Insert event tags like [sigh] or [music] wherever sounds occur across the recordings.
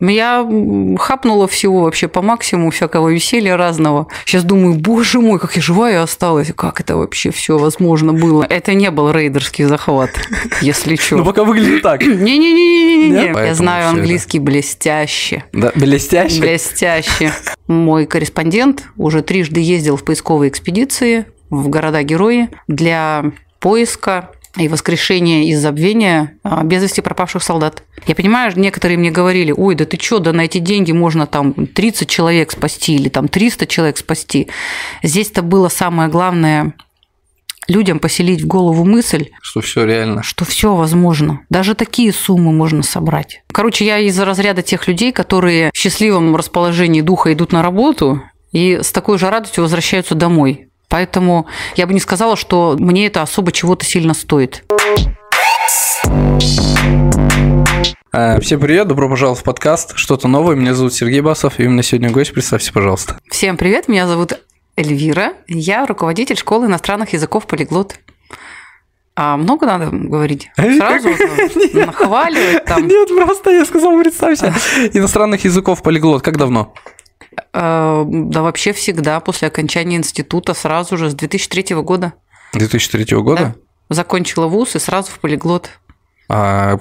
Я м, хапнула всего вообще по максимуму, всякого веселья разного. Сейчас думаю, боже мой, как я живая осталась. Как это вообще все возможно было? Это не был рейдерский захват, если [laughs] Ну, что. пока выглядит так. [clears throat] Не-не-не-не-не. Я знаю английский блестяще. Да, блестяще. Блестяще. Мой корреспондент уже трижды ездил в поисковые экспедиции в города-герои для поиска и воскрешения из забвения а, без вести пропавших солдат. Я понимаю, некоторые мне говорили, ой, да ты чё, да на эти деньги можно там 30 человек спасти или там 300 человек спасти. Здесь-то было самое главное людям поселить в голову мысль, Что все реально. что все возможно. Даже такие суммы можно собрать. Короче, я из разряда тех людей, которые в счастливом расположении духа идут на работу и с такой же радостью возвращаются домой. Поэтому я бы не сказала, что мне это особо чего-то сильно стоит. А, Всем привет, добро пожаловать в подкаст. Что-то новое. Меня зовут Сергей Басов, и у меня сегодня гость. Представься, пожалуйста. Всем привет, меня зовут Эльвира. Я руководитель школы иностранных языков «Полиглот». А много надо говорить? Сразу [laughs] нахваливать там. Нет, просто я сказал, представься. [laughs] Иностранных языков полиглот. Как давно? Э, Да вообще всегда после окончания института сразу же с 2003 года. 2003 года? Закончила вуз и сразу в полиглот. А,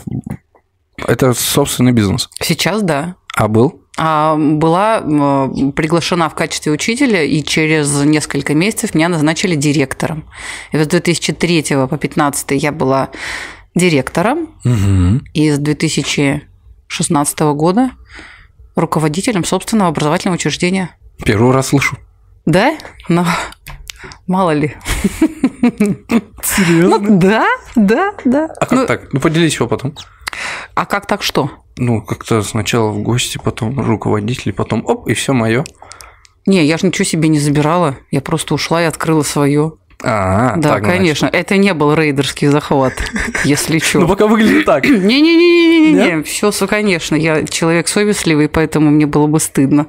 это собственный бизнес. Сейчас да. А был? А была приглашена в качестве учителя, и через несколько месяцев меня назначили директором. И с 2003 по 2015 я была директором, Угу. и с 2016 года руководителем собственного образовательного учреждения. Первый раз слышу. Да? Но мало ли. Серьезно? Ну, да, да, да. А как Ну, так? Ну, поделись опытом. а как так что? Ну, как-то сначала в гости, потом руководитель, потом оп, и все мое. Не, я же ничего себе не забирала. Я просто ушла и открыла свое. А, да, так, значит. конечно. Это не был рейдерский захват, если Ну, что. пока выглядит так. [clears throat] Не-не-не-не-не, все, конечно, я человек совестливый, поэтому мне было бы стыдно.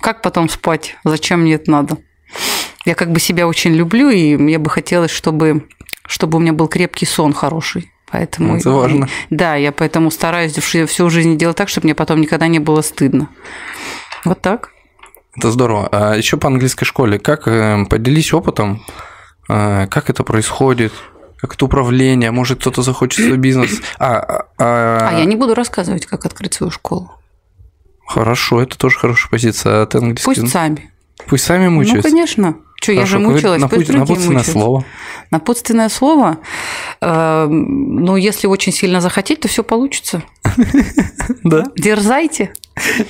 Как потом спать? Зачем мне это надо? Я как бы себя очень люблю, и мне бы хотелось, чтобы, чтобы у меня был крепкий сон хороший. Поэтому, Это важно. Да, я поэтому стараюсь всю жизнь делать так, чтобы мне потом никогда не было стыдно. Вот так. Это здорово. А еще по английской школе. Как э, поделись опытом? Э, как это происходит? Как это управление? Может, кто-то захочет свой бизнес? А, а, а- А я не буду рассказывать, как открыть свою школу. Хорошо, это тоже хорошая позиция. А ты английский? Пусть сами. Пусть сами Ну, мучаются. конечно. Что, я же мучилась, напу- пусть другие напутственное мучаются. слово. Напутственное слово. э, Ну, если очень сильно захотеть, то все получится. [laughs] Да, Дерзайте.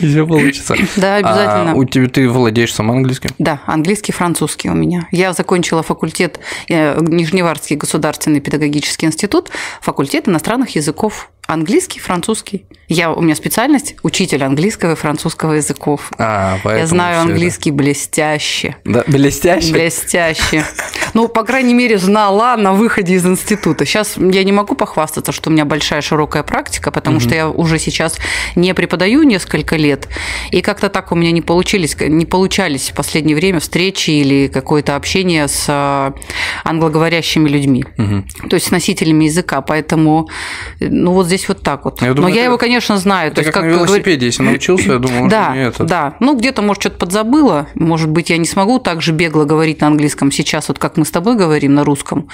и все получится. [laughs] Да, обязательно. А у тебя ты владеешь сам английским? Да, английский, французский у меня. Я закончила факультет э, Нижневартский государственный педагогический институт, факультет иностранных языков. Английский, французский. Я, у меня специальность учитель английского и французского языков. А, поэтому Я знаю всё это. английский блестяще. Да, блестяще. Блестяще. [laughs] Ну, по крайней мере, знала на выходе из института. Сейчас я не могу похвастаться, что у меня большая широкая практика, потому что я уже сейчас не преподаю несколько лет, и как-то так у меня не получились, не получались в последнее время встречи или какое-то общение с а, англоговорящими людьми, то есть с носителями языка. Поэтому, ну, вот здесь вот так вот. Я думаю, Но я это- его, конечно, знаю. Это то есть, как на велосипеде, если научился, я думаю, да, не это. да. Ну, где-то, может, что-то подзабыла. Может быть, я не смогу так же бегло говорить на английском сейчас, вот как мы с тобой говорим на русском.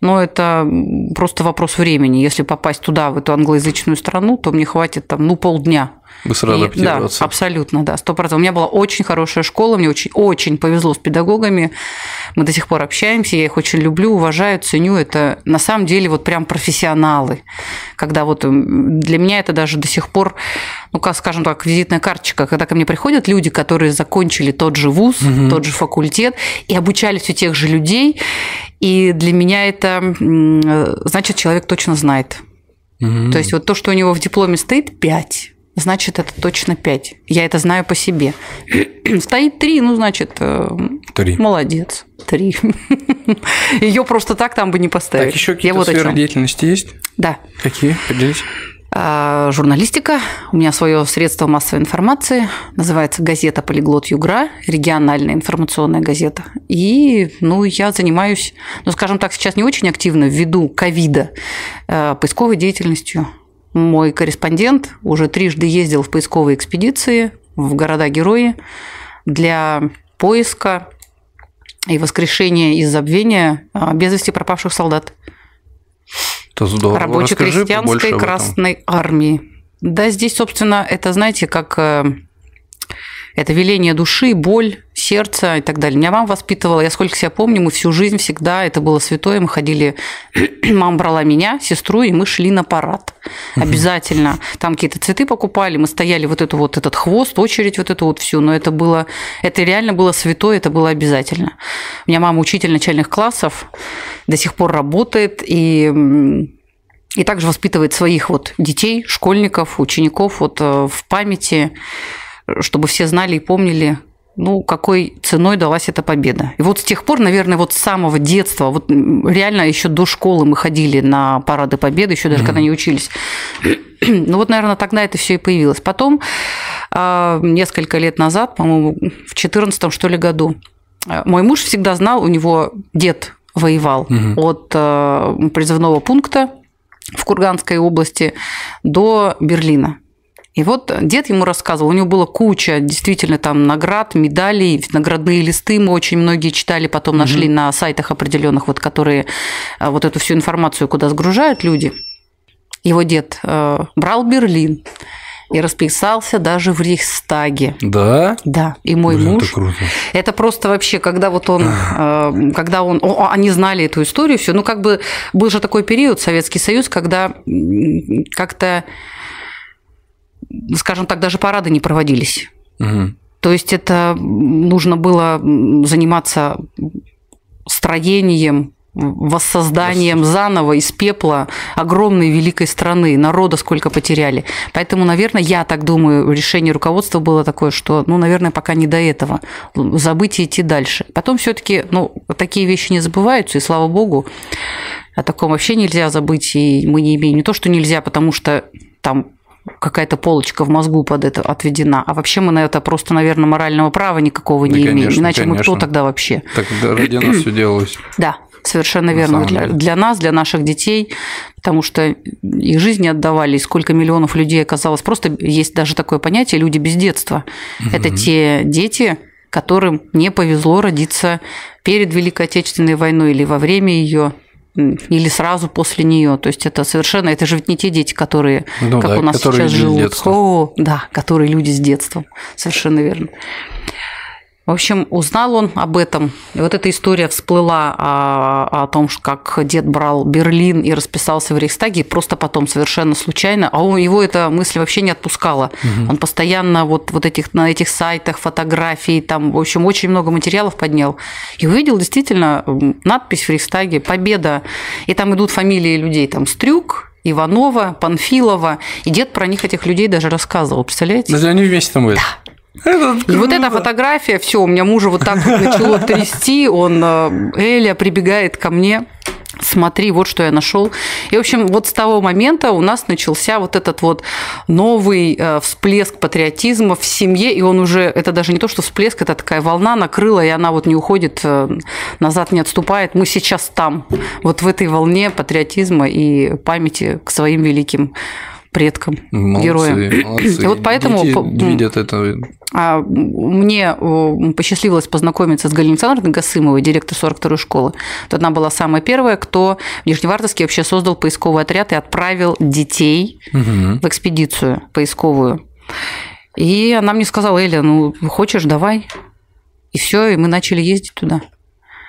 Но это просто вопрос времени. Если попасть туда, в эту англоязычную страну, то мне хватит там, ну, полдня. Быстро И- адаптироваться. Да, абсолютно, да, сто процентов. У меня была очень хорошая школа, мне очень, очень повезло с педагогами. Мы до сих пор общаемся, я их очень люблю, уважаю, ценю. Это на самом деле вот прям профессионалы. Когда вот для меня это даже до сих пор, ну, как скажем так, визитная карточка, когда ко мне приходят люди, которые закончили тот же вуз, тот же факультет и обучались у тех же людей. И для меня это значит, человек точно знает. Мгм. То есть вот то, что у него в дипломе стоит 5, значит, это точно 5. Я это знаю по себе. [clears throat] Стоит 3, ну, значит, э, Три. молодец. 3. [laughs] Ее просто так там бы не поставить. Так, еще какие-то вот сферы деятельности есть? Да. Какие? Поделись. А, Журналистика. У меня свое средство массовой информации. Называется газета «Полиглот Югра», региональная информационная газета. И, ну, я занимаюсь, ну, скажем так, сейчас не очень активно ввиду ковида, э, поисковой деятельностью. Мой корреспондент уже трижды ездил в поисковые экспедиции в города-герои для поиска и воскрешения из забвения а, без вести пропавших солдат. Это здорово. Рабоче-крестьянской Красной Армии. Да, здесь, собственно, это, знаете, как э, это веление души, боль, сердца и так далее. Меня мама воспитывала, я сколько себя помню, мы всю жизнь всегда, это было святое, мы ходили, [clears throat] мама брала меня, сестру, и мы шли на парад. Обязательно. Там какие-то цветы покупали, мы стояли вот эту вот этот хвост, очередь вот эту вот всю, но это было, это реально было святое, это было обязательно. У меня мама учитель начальных классов, до сих пор работает, и и также воспитывает своих вот детей, школьников, учеников вот э, в памяти чтобы все знали и помнили, ну, какой ценой далась эта победа. И вот с тех пор, наверное, вот с самого детства, вот реально еще до школы мы ходили на парады победы, еще даже mm-hmm. когда не учились. [clears throat] Ну вот, наверное, тогда это все и появилось. Потом, а, несколько лет назад, по-моему, в 14 что ли году, а, мой муж всегда знал, у него дед воевал угу. от а, призывного пункта в Курганской области до Берлина. И вот дед ему рассказывал, у него была куча действительно там наград, медалей, наградные листы мы очень многие читали, потом нашли угу. на сайтах определенных, вот, которые э, вот эту всю информацию куда сгружают люди. Его дед э, брал Берлин и расписался даже в Рейхстаге. Да? Да. И мой Блин, муж. Это, круто. это просто вообще, когда вот он, э, когда он, о, они знали эту историю, все, ну как бы был же такой период Советский Союз, когда как-то скажем так, даже парады не проводились. Угу. То есть это нужно было заниматься строением, воссозданием заново из пепла огромной великой страны, народа сколько потеряли. Поэтому, наверное, я так думаю, решение руководства было такое, что, ну, наверное, пока не до этого, забыть и идти дальше. Потом все таки ну, такие вещи не забываются, и слава богу, о таком вообще нельзя забыть, и мы не имеем не то, что нельзя, потому что там какая-то полочка в мозгу под это отведена. А вообще мы на это просто, наверное, морального права никакого да, не конечно, имеем. Иначе конечно. мы кто тогда вообще? Так ради нас все делалось. [clears throat] Да, совершенно верно. Для, для нас, для наших детей, потому что их жизни отдавали, и сколько миллионов людей оказалось. Просто есть даже такое понятие люди без детства. Угу. Это те дети, которым не повезло родиться перед Великой Отечественной войной или во время ее или сразу после нее. То есть это совершенно, это же ведь не те дети, которые, ну, как да, у нас сейчас живут. О, да, которые люди с детством. Совершенно верно. В общем, узнал он об этом. И вот эта история всплыла о, о том, как дед брал Берлин и расписался в Рейхстаге, просто потом совершенно случайно. А он, его эта мысль вообще не отпускала. Угу. Он постоянно вот, вот этих, на этих сайтах фотографий, там, в общем, очень много материалов поднял. И увидел действительно надпись в Рейхстаге «Победа». И там идут фамилии людей, там Стрюк, Иванова, Панфилова. И дед про них, этих людей, даже рассказывал, представляете? Даже они вместе там были? Да. И вот эта фотография, все, у меня мужа вот так вот начало [laughs] трясти, он, э, Эля прибегает ко мне, смотри, вот что я нашел. И, в общем, вот с того момента у нас начался вот этот вот новый э, всплеск патриотизма в семье, и он уже, это даже не то, что всплеск, это такая волна накрыла, и она вот не уходит э, назад, не отступает. Мы сейчас там, вот в этой волне патриотизма и памяти к своим великим предкам, молодцы, героям. Молодцы. И вот поэтому Дети видят это. А, мне посчастливилось познакомиться с Галиной Александровной Гасымовой, директор 42-й школы. Вот она была самая первая, кто в Нижневартовске вообще создал поисковый отряд и отправил детей угу. в экспедицию поисковую. И она мне сказала, Эля, ну хочешь, давай. И все, и мы начали ездить туда.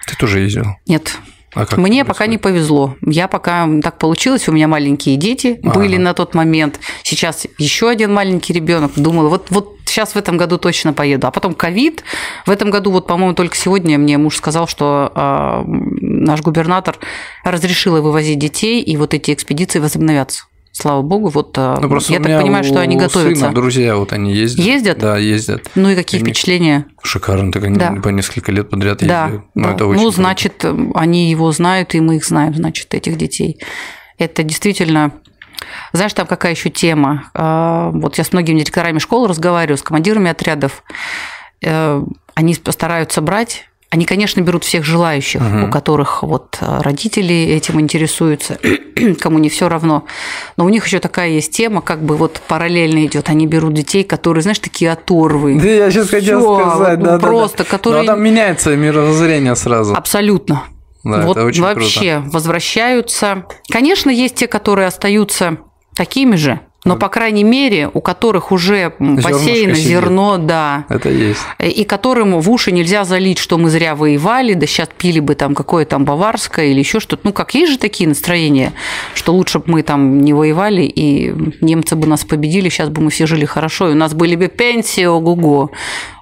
Ты тоже ездила? Нет. А Мне пока не повезло. Я пока так получилось, у меня маленькие дети а -а -а. были на тот момент. Сейчас еще один маленький ребенок. Думала, вот, вот сейчас в этом году точно поеду. А потом ковид. В этом году, вот, по-моему, только сегодня мне муж сказал, что э, наш губернатор разрешил вывозить детей, и вот эти экспедиции возобновятся. Слава богу, вот э, ну, я так понимаю, что они готовятся. Сына, друзья, вот они ездят. Ездят? Да, ездят. Ну и какие и впечатления? Шикарно, так они да. по несколько лет подряд да, ездят. Ну, да. это очень ну круто. значит, они его знают, и мы их знаем, значит, этих детей. Это действительно знаешь, там какая еще тема? А, вот я с многими директорами школ разговариваю, с командирами отрядов. Э, они постараются брать Они, конечно, берут всех желающих, Мгм. у которых вот э, родители этим интересуются, [clears throat] кому не все равно. Но у них еще такая есть тема, как бы вот параллельно идет. Они берут детей, которые, знаешь, такие оторвы. Да, я сейчас хотел Всё, сказать, вот да, да, да. просто, которые- Но там меняется мировоззрение сразу. Абсолютно. Да, вот это очень вообще возвращаются. Конечно, есть те, которые остаются такими же, но, по крайней мере, у которых уже Зернышко посеяно сидит. зерно, да, Это есть. и которым в уши нельзя залить, что мы зря воевали, да сейчас пили бы там какое там баварское или еще что-то. Ну, как есть же такие настроения, что лучше бы мы там не воевали, и немцы бы нас победили, сейчас бы мы все жили хорошо, и у нас были бы пенсии, ого-го.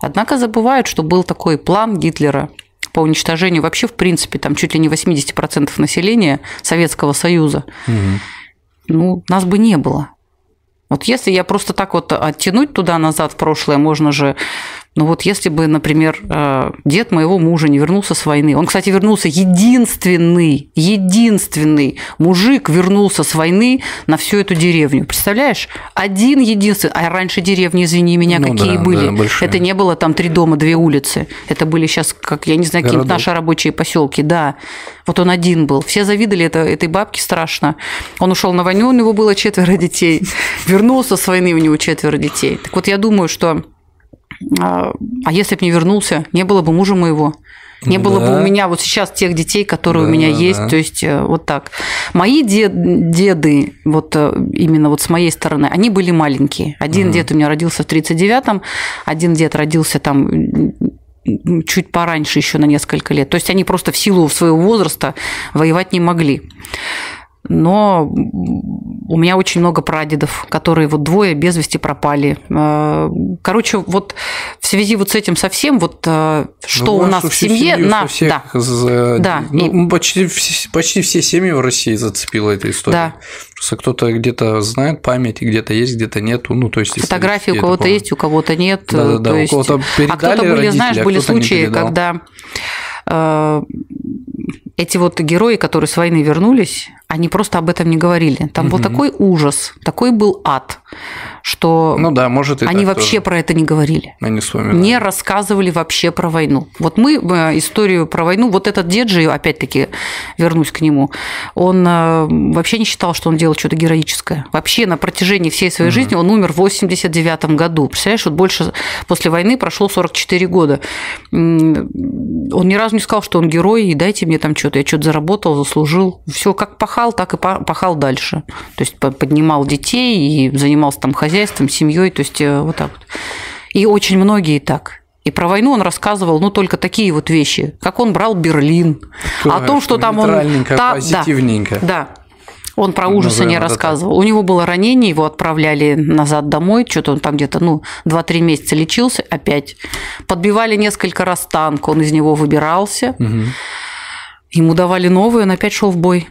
Однако забывают, что был такой план Гитлера по уничтожению вообще, в принципе, там чуть ли не 80% населения Советского Союза. Мгм. Ну, нас бы не было. Вот если я просто так вот оттянуть туда-назад в прошлое, можно же... Ну вот если бы, например, э, дед моего мужа не вернулся с войны, он, кстати, вернулся единственный, единственный мужик вернулся с войны на всю эту деревню. Представляешь? Один единственный. А раньше деревни, извини меня, Ну какие да, были. да, большие. Это не было там три дома, две улицы. Это были сейчас, как, я не знаю, какие-то Городок. наши рабочие поселки, да. Вот он один был. Все завидовали это, этой бабке страшно. Он ушел на войну, у него было четверо детей. Вернулся с войны, у него четверо детей. Так вот, я думаю, что... А а если бы не вернулся, не было бы мужа моего. Не было бы Да. у меня вот сейчас тех детей, которые Да, у меня да, есть, да. то есть э, вот так. Мои дед- деды, вот э, именно вот с моей стороны, они были маленькие. Один Мгм. дед у меня родился в 39-м, один дед родился там чуть пораньше еще на несколько лет. То есть они просто в силу своего возраста воевать не могли. Но у меня очень много прадедов, которые вот двое без вести пропали. Э, Короче, вот в связи вот с этим совсем, вот э, что Ну, у вашу нас в семье, на, всех да, за- Да, ну, почти, все, почти все семьи в России зацепила эта история. Да. Просто кто-то где-то знает память, и где-то есть, где-то нету. Ну, то есть, фотографии у кого-то есть, у кого-то нет. Да-да-да, То у есть- кого-то А передали кто-то были, родители, знаешь, а были случаи, когда э, эти вот герои, которые с войны вернулись, они просто об этом не говорили. Там был Мгм. такой ужас, такой был ад, что Ну да, может и они вообще тоже. про это не говорили. Они вспоминают. Не рассказывали вообще про войну. Вот мы э, историю про войну, вот этот дед же, опять-таки, вернусь к нему, он э, вообще не считал, что он делал что-то героическое. Вообще на протяжении всей своей жизни он умер в 89 году. Представляешь, вот больше после войны прошло 44 года. Он ни разу не сказал, что он герой, и дайте мне там что-то, я что-то заработал, заслужил. Все как пахал, так и па- пахал дальше. То есть по- поднимал детей и занимался там хозяйством, семьей, то есть э, вот так вот. И очень многие так. И про войну он рассказывал, ну, только такие вот вещи, как он брал Берлин, о том, что там он... Та- да, позитивненько. да. Он про ужасы Назовем не рассказывал. У него было ранение, его отправляли назад домой, что-то он там где-то, ну, 2-3 месяца лечился опять. Подбивали несколько раз танк, он из него выбирался. Мгм. Ему давали новый, он опять шел в бой.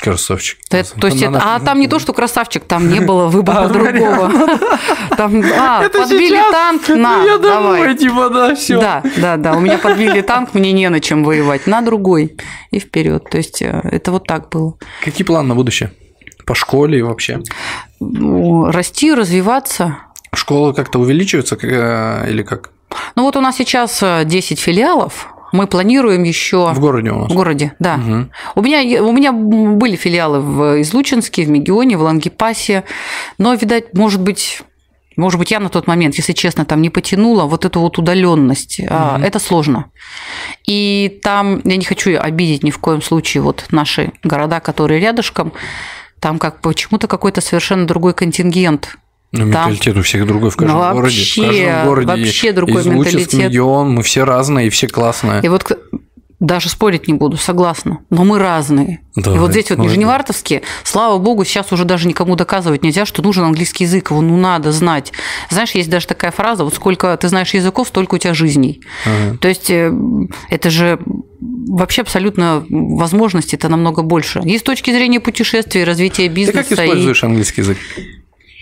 Красавчик. Это- то есть, это- а там не то, что красавчик, там не было выбора А, другого. [laughs] Там, а, Это подбили сейчас? танк, на, Я давай. домой, типа, да, все. Да, да, да. У меня подбили танк, мне не на чем воевать. На другой. И вперед. То есть э, это вот так было. Какие планы на будущее? По школе и вообще? Ну, Расти, развиваться. Школа как-то увеличивается э, или как? Ну вот у нас сейчас э, 10 филиалов. Мы планируем еще В городе у нас? в городе, да. Мгм. У меня, у меня были филиалы в Излучинске, в Мегионе, в Лангепасе, но, видать, может быть, может быть, я на тот момент, если честно, там не потянула вот эту вот удаленность. А, Мгм. Это сложно. И там, я не хочу обидеть ни в коем случае вот наши города, которые рядышком, там как почему-то какой-то совершенно другой контингент. Ну, Там- менталитет у всех другой в каждом Ну, городе. В вообще, каждом городе вообще другой менталитет. Мегион, мы все разные, и все классные. И вот даже спорить не буду, согласна. Но мы разные. Да, и вот здесь вот молодец. Нижневартовске, слава богу, сейчас уже даже никому доказывать нельзя, что нужен английский язык, его ну надо знать. Знаешь, есть даже такая фраза, вот сколько ты знаешь языков, столько у тебя жизней. Ага. То есть э, это же вообще абсолютно возможности это намного больше. И с точки зрения путешествий, развития Ты бизнеса. как и- используешь английский язык?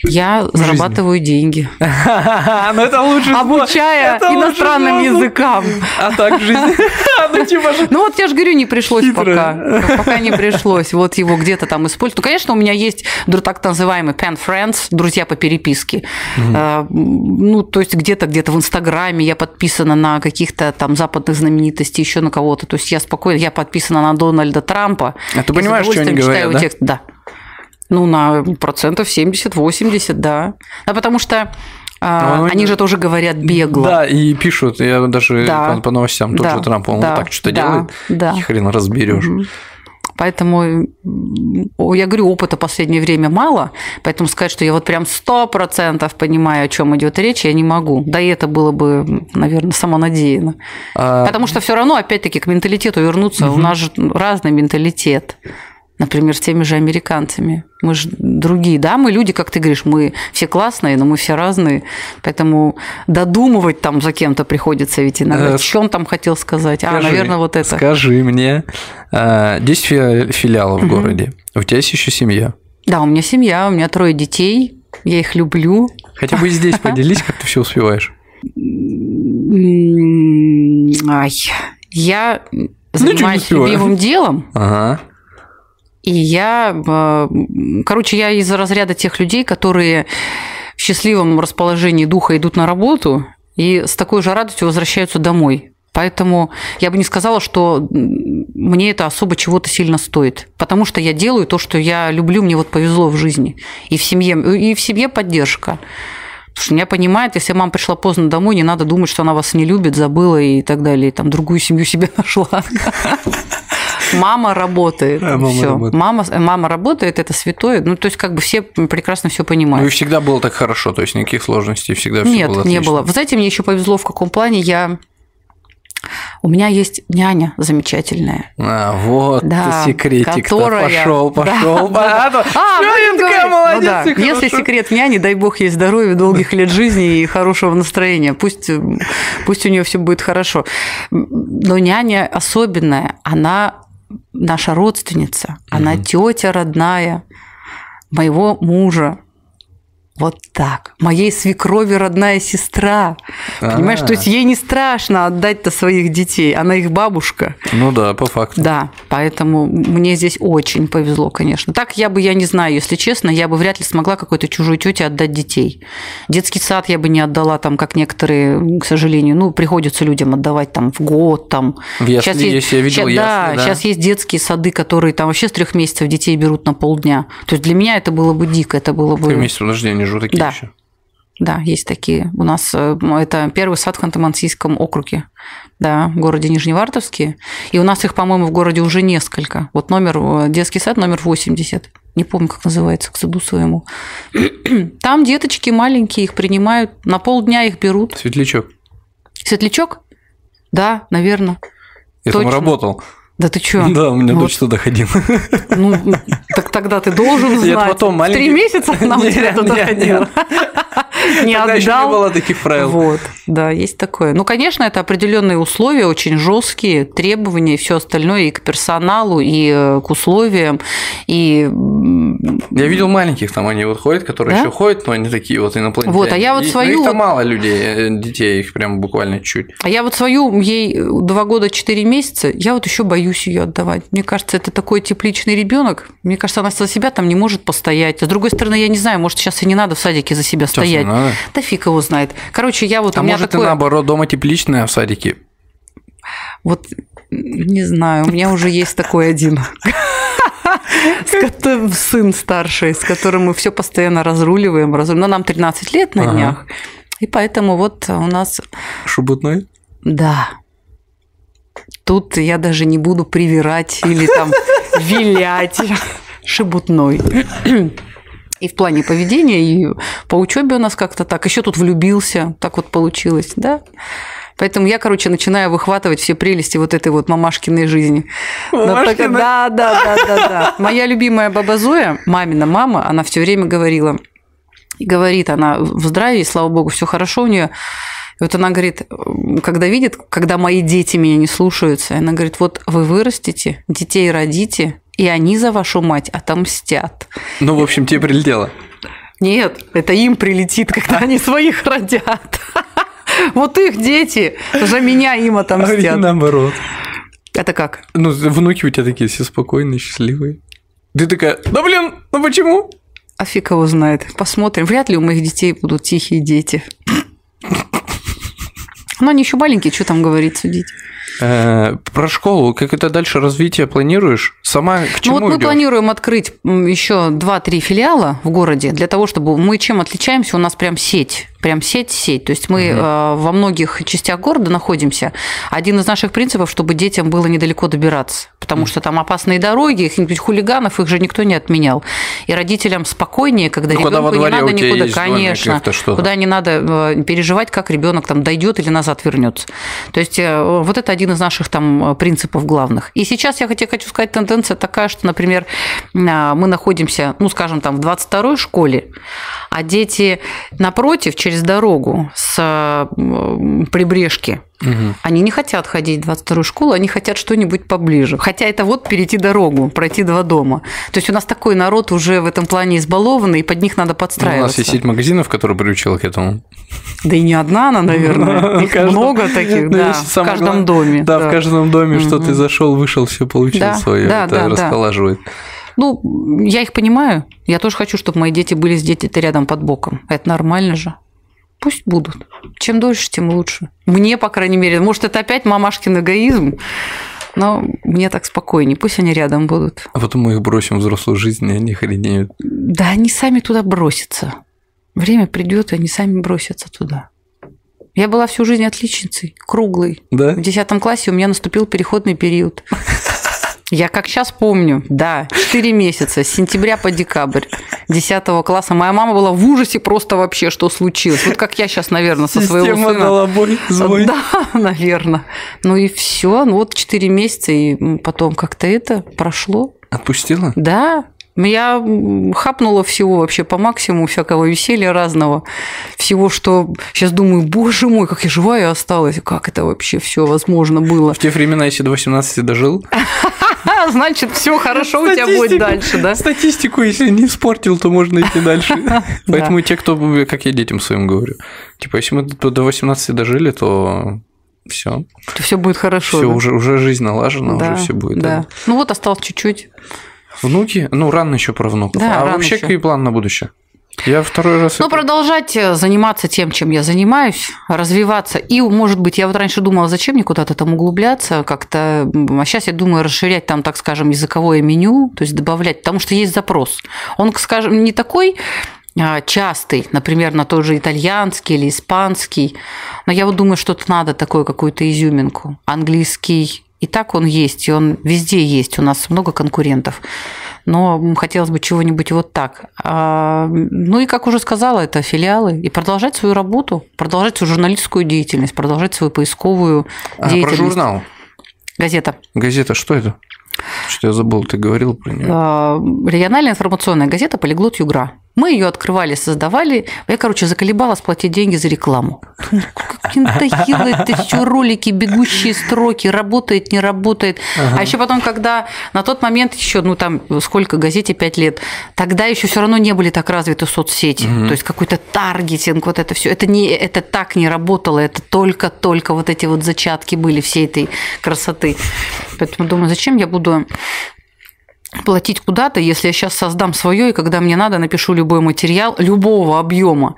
Я жизни. зарабатываю деньги. [laughs] Ну это лучше. Обучая иностранным языкам. А так в жизни. [laughs] Ну типа. Ну вот я же говорю, не пришлось пока. Пока не пришлось. Вот его где-то там использовать. Ну, конечно, у меня есть так называемый pen friends, друзья по переписке. Э, Ну, то есть где-то где-то в Инстаграме я подписана на каких-то там западных знаменитостей, еще на кого-то. То есть я спокойно, я подписана на Дональда Трампа. А ты понимаешь, что они говорят, да? Да. Ну, на процентов 70-80, да. А потому что а, Ну, ну, они же тоже говорят бегло. Да, и пишут, я даже Да. по, по новостям тот Да. же Трамп, он Да. вот так что-то Да. делает, Да. и хрен разберешь. Мгм. Поэтому, я говорю, опыта в последнее время мало, поэтому сказать, что я вот прям сто процентов понимаю, о чем идет речь, я не могу. Да и это было бы, наверное, самонадеянно. А, Потому что все равно, опять-таки, к менталитету вернуться. У нас же разный менталитет. Например, с теми же американцами. Мы же другие, да, мы люди, как ты говоришь, мы все классные, но мы все разные. Поэтому додумывать там за кем-то приходится ведь иногда. Э, Что он там хотел сказать? а, скажи, наверное, вот это. Скажи мне, а, 10 фи- филиалов в городе, у тебя есть еще семья? Да, у меня семья, у меня трое детей, я их люблю. Хотя бы здесь [laughs] поделись, как ты все успеваешь. Ай, я занимаюсь успеваю. любимым делом, Ага. И я, э, короче, я из разряда тех людей, которые в счастливом расположении духа идут на работу и с такой же радостью возвращаются домой. Поэтому я бы не сказала, что мне это особо чего-то сильно стоит. Потому что я делаю то, что я люблю, мне вот повезло в жизни. И в семье, и в семье поддержка. Потому что меня понимает, если мама пришла поздно домой, не надо думать, что она вас не любит, забыла и так далее, и там другую семью себе [laughs] нашла. Мама работает. А, мама всё. работает. Мама, мама работает, это святое. Ну, то есть, как бы все прекрасно все Ну и понимают. всегда было так хорошо, то есть никаких сложностей, всегда все Нет, было не отлично. было. Вы знаете, мне еще повезло в каком плане. Я у меня есть няня замечательная. А, вот Да, секретик которая- пошел, Да, пошел. да, да. А, об я этом такая молодец, Ну да. Если секрет няни, дай бог ей здоровья, долгих лет жизни и хорошего настроения. Пусть, э, пусть у нее все будет хорошо. Но няня особенная. Она наша родственница. Она тетя родная моего мужа. Вот так. Моей свекрови родная сестра. Понимаешь, А. то есть ей не страшно отдать-то своих детей. Она их бабушка. Ну да, по факту. Да, поэтому мне здесь очень повезло, конечно. Так я бы, я не знаю, если честно, я бы вряд ли смогла какой-то чужой тете отдать детей. Детский сад я бы не отдала там, как некоторые, к сожалению, ну, приходится людям отдавать там в год, там. Ясли есть, я видел да, ясли, да. сейчас есть детские сады, которые там вообще с трех месяцев детей берут на полдня. То есть для меня это было бы дико, это было бы... Три месяца, подожди, они же такие Да. еще. Да, есть такие. У нас э, это первый сад в Ханты-Мансийском округе, да, в городе Нижневартовске. И у нас их, по-моему, в городе уже несколько. Вот номер, э, детский сад номер 80. Не помню, как называется, к суду своему. [clears throat] Там деточки маленькие, их принимают, на полдня их берут. Светлячок. Светлячок? Да, наверное. Я там Точно. работал. Да ты чё? Да, у меня Вот. дочь туда ходила. Ну, так тогда ты должен знать. Я потом маленький- Три месяца она у Нет, тебя туда нет, ходила. Не Тогда еще не отдал. было таких правил. Вот, да, есть такое. Ну, конечно, это определенные условия, очень жесткие требования и все остальное и к персоналу, и э, к условиям, и Я видел маленьких, там они вот ходят, которые Да? еще ходят, но они такие вот инопланетяне. Вот, а я вот И- свою Ну, вот- мало людей, э, детей, их прям буквально чуть. А я вот свою, ей два года четыре месяца, я вот еще боюсь ее отдавать. Мне кажется, это такой тепличный ребенок. Мне кажется, она за себя там не может постоять. А с другой стороны, я не знаю, может, сейчас и не надо в садике за себя Сейчас стоять. Да фиг его знает. Короче, я вот А у меня может, такое... и наоборот, дома тепличная, а в садике Вот не знаю, у меня уже есть такой один. С которым сын старший, с которым мы все постоянно разруливаем. разруливаем. Но нам 13 лет на днях. И поэтому вот у нас... шубутной. Да. Тут я даже не буду привирать или там [laughs] вилять. Шебутной. И в плане поведения, и по учебе у нас как-то так. Еще тут влюбился, так вот получилось, да? Поэтому я, короче, начинаю выхватывать все прелести вот этой вот мамашкиной жизни. Так- Да, да, да, да, да. Моя любимая баба Зоя, мамина мама, она все время говорила, и говорит она в здравии, слава богу, все хорошо у нее. И вот она говорит, когда видит, когда мои дети меня не слушаются, она говорит, вот вы вырастете, детей родите, и они за вашу мать отомстят. Ну, в общем, тебе прилетело. Нет, это им прилетит, когда они своих родят. [laughs] Вот их дети за меня им А отомстят. наоборот. Это как? Ну, внуки у тебя такие все спокойные, счастливые. Ты такая, да блин, ну почему? А фиг его знает. Посмотрим. Вряд ли у моих детей будут тихие дети. Но они еще маленькие, что там говорить, судить. Э, Про школу, как это дальше развитие планируешь? Сама к Ну чему вот мы идёшь? планируем открыть еще 2-3 филиала в городе для того, чтобы мы чем отличаемся, у нас прям сеть, прям сеть-сеть. То есть мы э, во многих частях города находимся. Один из наших принципов, чтобы детям было недалеко добираться, потому что там опасные дороги, каких-нибудь хулиганов, их же никто не отменял. И родителям спокойнее, когда Ну, ребенку не надо никуда, конечно, куда не надо э, переживать, как ребенок там дойдет или назад вернется. То есть э, вот это один из наших там принципов главных. И сейчас я хотя- хочу сказать, тенденция такая, что, например, мы находимся, ну, скажем, там в 22-й школе, а дети напротив, через дорогу с э, прибрежки, Мгм. они не хотят ходить в 22-ю школу, они хотят что-нибудь поближе. Хотя это вот перейти дорогу, пройти два дома. То есть у нас такой народ уже в этом плане избалованный, и под них надо Ну, у подстраиваться. нас есть сеть магазинов, которая приучила к этому. Да и не одна она, наверное. [laughs] Их Каждом- много таких, Ну, да, в каждом доме. Да, в каждом доме, что ты зашел, вышел, все получил свое. Это расхолаживает. Ну, я их понимаю. Я тоже хочу, чтобы мои дети были с дети-то рядом под боком. Это нормально же. Пусть будут. Чем дольше, тем лучше. Мне, по крайней мере. Может, это опять мамашкин эгоизм, но мне так спокойнее. Пусть они рядом будут. А потом мы их бросим в взрослую жизнь, и они хренеют. Да, они сами туда бросятся. Время придет, и они сами бросятся туда. Я была всю жизнь отличницей, круглой. Да? В 10 классе у меня наступил переходный период. [laughs] Я как сейчас помню, да, 4 месяца, с сентября по декабрь 10 класса. Моя мама была в ужасе просто вообще, что случилось. Вот как я сейчас, наверное, со своего Система сына. дала бой, звой. Да, наверное. Ну и все. Ну вот 4 месяца, и потом как-то это прошло. Отпустила? Да, я хапнула всего вообще по максимуму, всякого веселья разного, всего, что сейчас думаю, боже мой, как я живая осталась, как это вообще все возможно было. В те времена, если до 18 дожил, [laughs] [laughs] значит, все хорошо у тебя будет дальше, да? Статистику, если не испортил, то можно идти дальше. [laughs] Поэтому те, кто, как я детям своим говорю, типа, если мы до до 18 дожили, то все, Все будет хорошо. все да? уже уже жизнь налажена, Да, уже все будет. Да. да. Ну вот осталось чуть-чуть. Внуки, ну рано еще про внуков. Да, а вообще ещё. какие планы на будущее? Я второй раз. Ну, это- продолжать э, заниматься тем, чем я занимаюсь, развиваться. И, может быть, я вот раньше думала, зачем мне куда-то там углубляться как-то. А сейчас я думаю расширять там, так скажем, языковое меню, то есть добавлять, потому что есть запрос. Он, скажем, не такой а, частый, например, на тот же итальянский или испанский. Но я вот думаю, что-то надо такое, какую-то изюминку. Английский и так он есть, и он везде есть. У нас много конкурентов. Но хотелось бы чего-нибудь вот так. А, Ну и, как уже сказала, это филиалы. И продолжать свою работу, продолжать свою журналистскую деятельность, продолжать свою поисковую А, про деятельность. журнал. Газета. Газета, что это? Что я забыл, ты говорил про нее. А, Региональная информационная газета «Полиглот Югра». Мы ее открывали, создавали. Я, короче, заколебалась платить деньги за рекламу. Как надоело это все ролики, бегущие строки, работает, не работает. А еще потом, когда на тот момент еще, ну там сколько газете, пять лет, тогда еще все равно не были так развиты соцсети. То есть какой-то таргетинг, вот это все. Это, не, это так не работало, это только-только вот эти вот зачатки были всей этой красоты. Поэтому думаю, зачем я буду платить куда-то, если я сейчас создам свое, и когда мне надо, напишу любой материал любого объема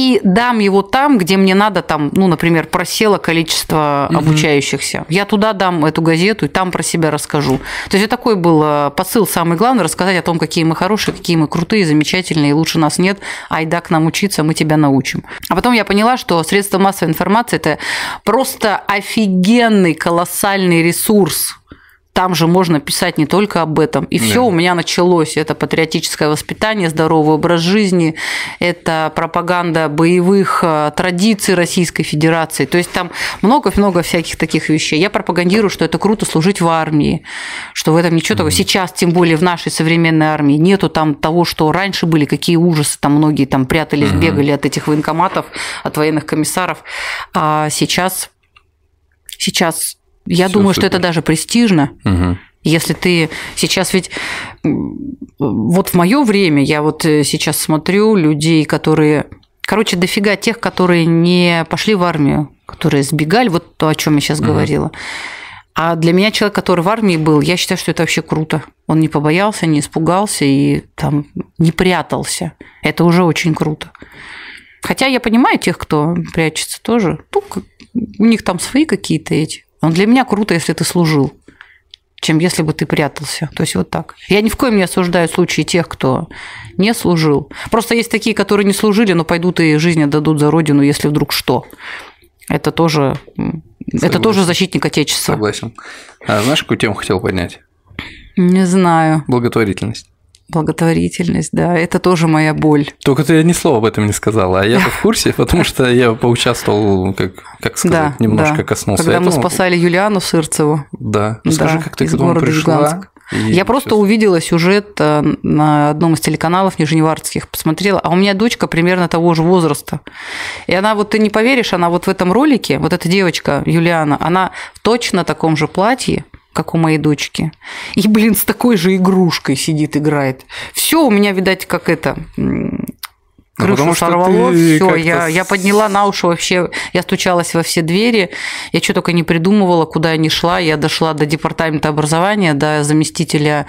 и дам его там, где мне надо, там, ну, например, просело количество обучающихся. Я туда дам эту газету и там про себя расскажу. То есть такой был э, посыл самый главный, рассказать о том, какие мы хорошие, какие мы крутые, замечательные, и лучше нас нет, айда к нам учиться, мы тебя научим. А потом я поняла, что средства массовой информации – это просто офигенный, колоссальный ресурс, там же можно писать не только об этом. И все Да. у меня началось. Это патриотическое воспитание, здоровый образ жизни, это пропаганда боевых э, традиций Российской Федерации. То есть там много-много всяких таких вещей. Я пропагандирую, что это круто служить в армии, что в этом ничего такого. Сейчас, тем более в нашей современной армии, нету там того, что раньше были, какие ужасы, там многие там прятались, бегали от этих военкоматов, от военных комиссаров. А сейчас, сейчас я Всё думаю, что супер. это даже престижно, Мгм. Если ты сейчас ведь вот в мое время я вот э, сейчас смотрю людей, которые, короче, дофига тех, которые не пошли в армию, которые сбегали, вот то, о чем я сейчас угу. говорила. А для меня человек, который в армии был, я считаю, что это вообще круто. Он не побоялся, не испугался и там не прятался. Это уже очень круто. Хотя я понимаю тех, кто прячется тоже. Ну, у них там свои какие-то эти. Но для меня круто, если ты служил, чем если бы ты прятался. То есть вот так. Я ни в коем не осуждаю случаи тех, кто не служил. Просто есть такие, которые не служили, но пойдут и жизнь отдадут за родину, если вдруг что. Это тоже, это тоже защитник Отечества. Согласен. А знаешь, какую тему хотел поднять? Не знаю. Благотворительность. Благотворительность, да, это тоже моя боль. Только ты ни слова об этом не сказала, а я в курсе, [laughs] потому что я поучаствовал, как, как сказать, да, немножко да. коснулся Когда этого. мы спасали Юлиану Сырцеву. Да, скажи, да, как ты к этому пришла? Юганск. Я просто увидела сюжет э, на одном из телеканалов нижневартских, посмотрела, а у меня дочка примерно того же возраста. И она, вот ты не поверишь, она вот в этом ролике, вот эта девочка Юлиана, она в точно таком же платье, как у моей дочки. И, блин, с такой же игрушкой сидит, играет. Все у меня, видать, как это ну, крышу ну, сорвало, все, я, я подняла на уши вообще, я стучалась во все двери, я что только не придумывала, куда я не шла, я дошла до департамента образования, до заместителя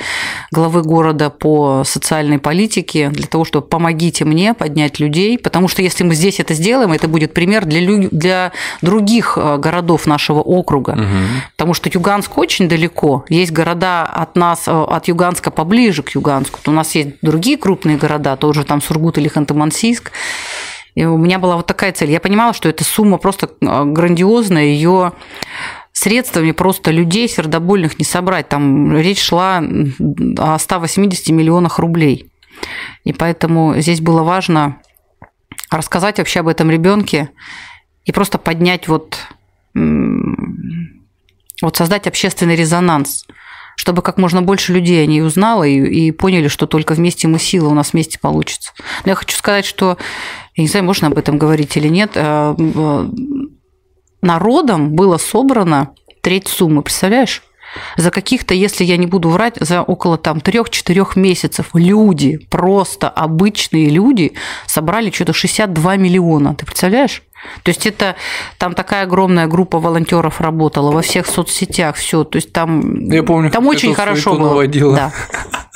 главы города по социальной политике, для того, чтобы помогите мне поднять людей, потому что если мы здесь это сделаем, это будет пример для, лю... для других э, городов нашего округа, угу. потому что Юганск очень далеко, есть города от нас, э, от Юганска поближе к Юганску, у нас есть другие крупные города, тоже там Сургут или Ханты-Мансийск, Новороссийск. И у меня была вот такая цель. Я понимала, что эта сумма просто а, грандиозная, ее средствами просто людей сердобольных не собрать. Там речь шла о 180 миллионах рублей. И поэтому здесь было важно рассказать вообще об этом ребенке и просто поднять вот, вот создать общественный резонанс – чтобы как можно больше людей о ней узнало и, и поняли, что только вместе мы сила, у нас вместе получится. Но я хочу сказать, что, я не знаю, можно об этом говорить или нет, э, народом было собрано треть суммы, представляешь? За каких-то, если я не буду врать, за около там трех-четырех месяцев люди, просто обычные люди, собрали что-то 62 миллиона. Ты представляешь? То есть это там такая огромная группа волонтеров работала во всех соцсетях, все. То есть там, Я помню, там очень хорошо было. Наводила. Да. [laughs]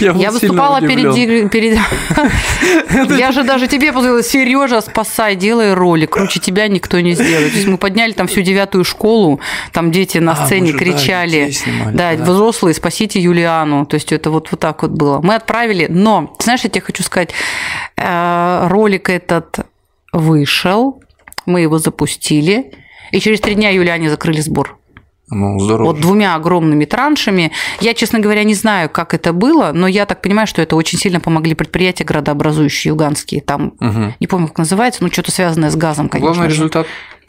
Я, я выступала перед... перед... [laughs] я же даже тебе позвонила, Сережа, спасай, делай ролик, круче тебя никто не сделает. То есть мы подняли там всю девятую школу, там дети на а, сцене кричали. Да, да, взрослые, спасите Юлиану. То есть это вот, вот так вот было. Мы отправили, но, знаешь, я тебе хочу сказать, э, ролик этот вышел, мы его запустили, и через три дня Юлиане закрыли сбор. Ну, здорово. Вот двумя огромными траншами. Я, честно говоря, не знаю, как это было, но я так понимаю, что это очень сильно помогли предприятия градообразующие юганские. Там, угу. не помню, как называется, но что-то связанное с газом, конечно. Главный же. результат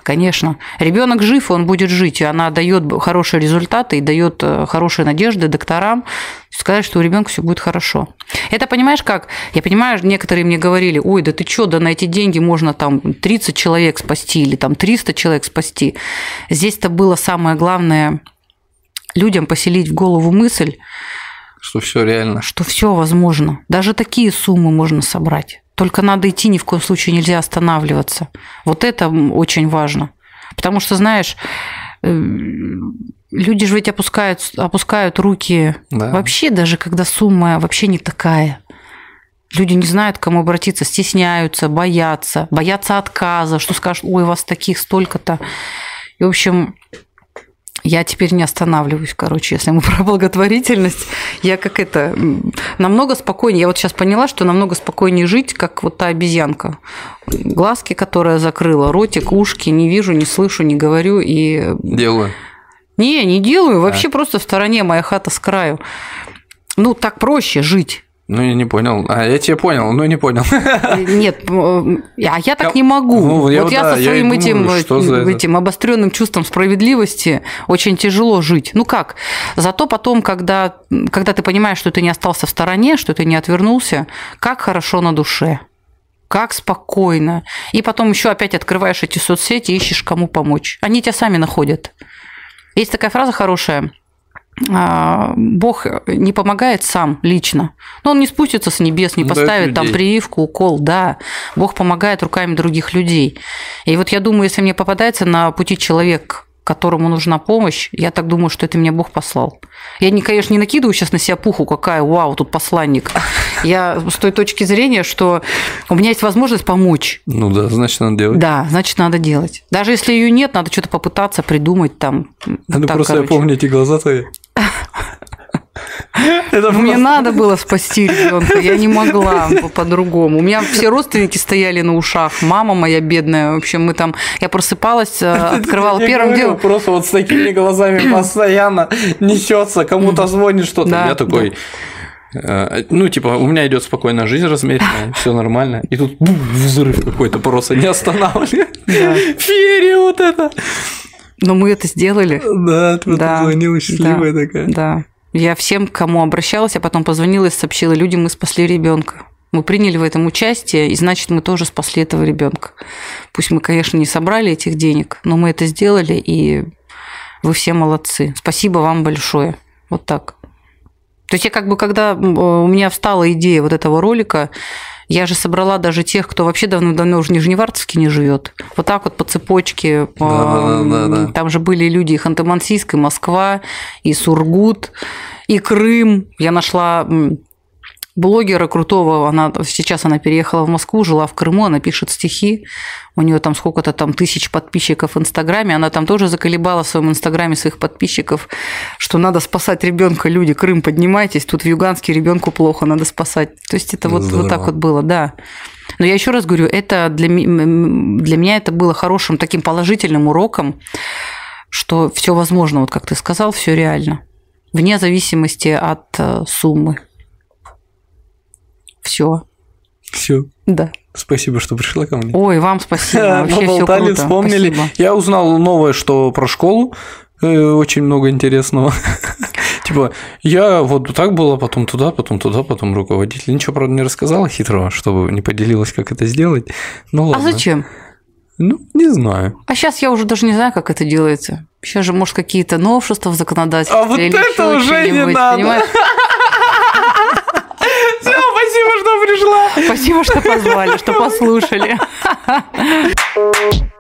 конечно. Ребенок жив, он будет жить, и она дает хорошие результаты и дает э, хорошие надежды докторам сказать, что у ребенка все будет хорошо. Это понимаешь как? Я понимаю, некоторые мне говорили, ой, да ты что, да на эти деньги можно там 30 человек спасти или там 300 человек спасти. Здесь-то было самое главное людям поселить в голову мысль, что все реально. Что все возможно. Даже такие суммы можно собрать. Только надо идти, ни в коем случае нельзя останавливаться. Вот это очень важно. Потому что, знаешь, э, люди же ведь опускают, опускают руки да. вообще, даже когда сумма вообще не такая. Люди не знают, к кому обратиться, стесняются, боятся, боятся отказа, что скажут, ой, у вас таких столько-то. И, в общем, я теперь не останавливаюсь, короче, если мы [laughs] про благотворительность. Я как это, намного спокойнее. Я вот сейчас поняла, что намного спокойнее жить, как вот та обезьянка. Глазки, которая закрыла, ротик, ушки, не вижу, не слышу, не говорю и... Делаю. Не, не делаю, вообще а. просто в стороне, моя хата с краю. Ну, так проще жить. Ну, я не понял. А, я тебя понял, но не понял. [laughs] Нет, а я так не могу. Ну, я, вот я да, со своим я этим, думаю, этим обостренным чувством справедливости очень тяжело жить. Ну как? Зато потом, когда, когда ты понимаешь, что ты не остался в стороне, что ты не отвернулся, как хорошо на душе. Как спокойно. И потом еще опять открываешь эти соцсети и ищешь, кому помочь. Они тебя сами находят. Есть такая фраза хорошая. А, Бог не помогает сам лично. Но он не спустится с небес, не поставит там прививку, укол, да. Бог помогает руками других людей. И вот я думаю, если мне попадается на пути человек, которому нужна помощь, я так думаю, что это меня Бог послал. Я, не, конечно, не накидываю сейчас на себя пуху, какая, вау, тут посланник. Я с той точки зрения, что у меня есть возможность помочь. Ну да, значит, надо делать. Да, значит, надо делать. Даже если ее нет, надо что-то попытаться придумать там. Ну, так, просто короче. я помню эти глаза твои. Это Мне просто... надо было спасти ребенка, я не могла по-другому. У меня все родственники стояли на ушах, мама моя бедная, в общем, мы там, я просыпалась, э, [laughs] открывала первым делом. Просто вот с такими глазами [clears throat] постоянно несется, кому-то звонит что-то. Я такой, э, ну, типа, у меня идет спокойная жизнь размеренная, [laughs] все нормально. И тут бум, взрыв какой-то просто не останавливает. Да. Ферия вот это. Но мы это сделали. Да, ты да, позвонила счастливая да, такая. Да. Я всем, кому обращалась, я потом позвонила и сообщила людям, мы спасли ребенка. Мы приняли в этом участие, и значит, мы тоже спасли этого ребенка. Пусть мы, конечно, не собрали этих денег, но мы это сделали, и вы все молодцы. Спасибо вам большое. Вот так. То есть я как бы, когда у меня встала идея вот этого ролика, я же собрала даже тех, кто вообще давно-давно уже в Нижневартовске не живет. Вот так вот по цепочке. Да, да, да, Там же были люди и Ханты-Мансийск, и Москва, и Сургут, и Крым. Я нашла блогера крутого, она сейчас она переехала в Москву, жила в Крыму, она пишет стихи, у нее там сколько-то там тысяч подписчиков в Инстаграме, она там тоже заколебала в своем Инстаграме своих подписчиков, что надо спасать ребенка, люди, Крым, поднимайтесь, тут в Юганске ребенку плохо, надо спасать. То есть это вот, вот так вот было, да. Но я еще раз говорю, это для, для меня это было хорошим таким положительным уроком, что все возможно, вот как ты сказал, все реально, вне зависимости от э, суммы. Все. Все. Да. Спасибо, что пришла ко мне. Ой, вам спасибо. [laughs] Вообще Поболтали, круто. вспомнили. Спасибо. Я узнал новое, что про школу. Э, очень много интересного. [laughs] Типа, я вот так было, потом туда, потом туда, потом руководитель. Ничего, правда, не рассказала хитрого, чтобы не поделилась, как это сделать. Ну, ладно. А зачем? Ну, не знаю. А сейчас я уже даже не знаю, как это делается. Сейчас же, может, какие-то новшества в законодательстве. А вот это уже не надо. Понимаешь? [laughs] Все, спасибо, что пришла. Спасибо, что позвали, что [laughs] послушали. [laughs]